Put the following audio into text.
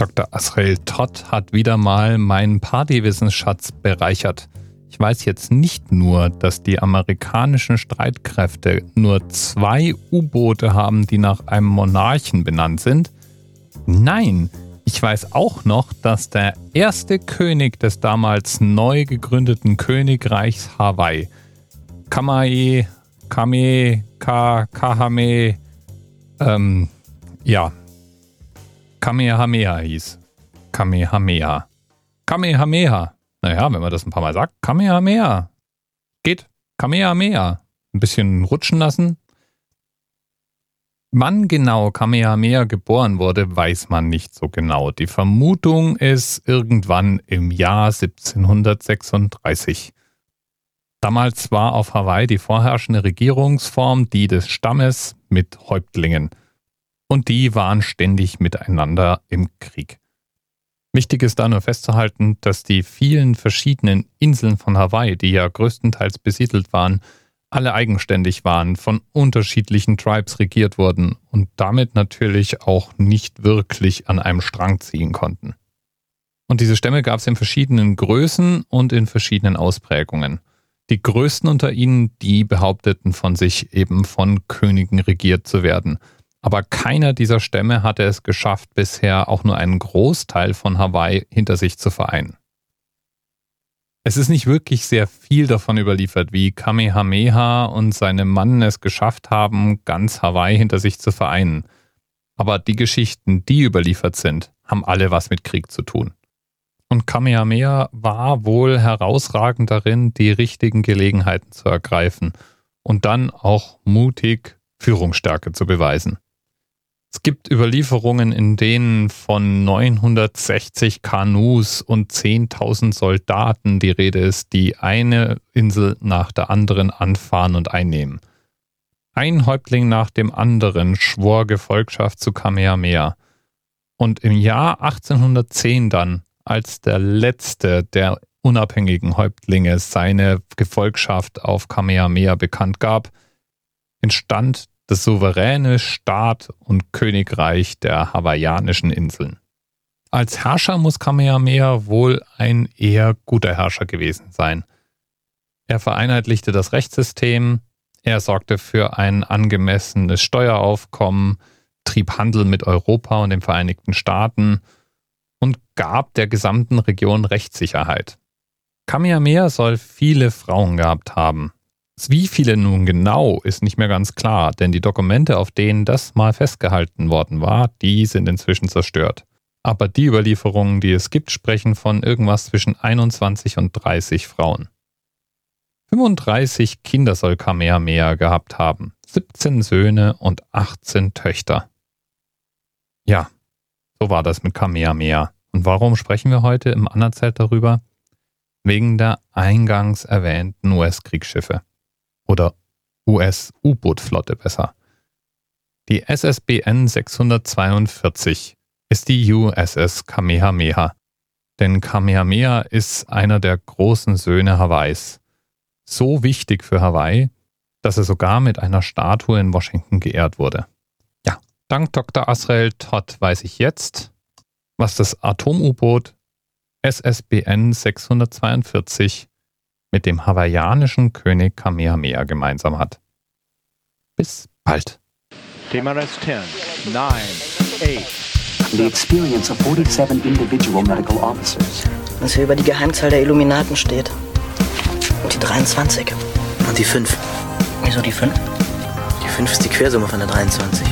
Dr. Asrael Todd hat wieder mal meinen Partywissensschatz bereichert. Ich weiß jetzt nicht nur, dass die amerikanischen Streitkräfte nur zwei U-Boote haben, die nach einem Monarchen benannt sind. Nein, ich weiß auch noch, dass der erste König des damals neu gegründeten Königreichs Hawaii, Kamae, Kame, Ka, Kahame, ähm, ja, Kamehameha hieß. Kamehameha. Kamehameha. Naja, wenn man das ein paar Mal sagt, Kamehameha. Geht. Kamehameha. Ein bisschen rutschen lassen. Wann genau Kamehameha geboren wurde, weiß man nicht so genau. Die Vermutung ist irgendwann im Jahr 1736. Damals war auf Hawaii die vorherrschende Regierungsform die des Stammes mit Häuptlingen und die waren ständig miteinander im Krieg. Wichtig ist da nur festzuhalten, dass die vielen verschiedenen Inseln von Hawaii, die ja größtenteils besiedelt waren, alle eigenständig waren, von unterschiedlichen Tribes regiert wurden und damit natürlich auch nicht wirklich an einem Strang ziehen konnten. Und diese Stämme gab es in verschiedenen Größen und in verschiedenen Ausprägungen. Die größten unter ihnen, die behaupteten von sich eben von Königen regiert zu werden – aber keiner dieser Stämme hatte es geschafft, bisher auch nur einen Großteil von Hawaii hinter sich zu vereinen. Es ist nicht wirklich sehr viel davon überliefert, wie Kamehameha und seine Mannen es geschafft haben, ganz Hawaii hinter sich zu vereinen. Aber die Geschichten, die überliefert sind, haben alle was mit Krieg zu tun. Und Kamehameha war wohl herausragend darin, die richtigen Gelegenheiten zu ergreifen und dann auch mutig Führungsstärke zu beweisen. Es gibt Überlieferungen, in denen von 960 Kanus und 10.000 Soldaten die Rede ist, die eine Insel nach der anderen anfahren und einnehmen. Ein Häuptling nach dem anderen schwor Gefolgschaft zu Kamehameha. Und im Jahr 1810 dann, als der letzte der unabhängigen Häuptlinge seine Gefolgschaft auf Kamehameha bekannt gab, entstand das souveräne Staat und Königreich der hawaiianischen Inseln. Als Herrscher muss Kamehameha wohl ein eher guter Herrscher gewesen sein. Er vereinheitlichte das Rechtssystem, er sorgte für ein angemessenes Steueraufkommen, trieb Handel mit Europa und den Vereinigten Staaten und gab der gesamten Region Rechtssicherheit. Kamehameha soll viele Frauen gehabt haben. Wie viele nun genau, ist nicht mehr ganz klar, denn die Dokumente, auf denen das mal festgehalten worden war, die sind inzwischen zerstört. Aber die Überlieferungen, die es gibt, sprechen von irgendwas zwischen 21 und 30 Frauen. 35 Kinder soll Kamehameha gehabt haben, 17 Söhne und 18 Töchter. Ja, so war das mit Kamehameha. Und warum sprechen wir heute im Anerzelt darüber? Wegen der eingangs erwähnten US-Kriegsschiffe oder US-U-Boot-Flotte besser. Die SSBN 642 ist die USS Kamehameha, denn Kamehameha ist einer der großen Söhne Hawaiis. So wichtig für Hawaii, dass er sogar mit einer Statue in Washington geehrt wurde. Ja, dank Dr. Asrael Todd weiß ich jetzt, was das Atom-U-Boot SSBN 642 mit dem hawaiianischen König Kamehameha gemeinsam hat. Bis bald. TMRS 10, 9, 8. The experience of 47 individual medical officers. Was hier über die Geheimzahl der Illuminaten steht. Und die 23. Und die 5. Wieso die 5? Die 5 ist die Quersumme von der 23.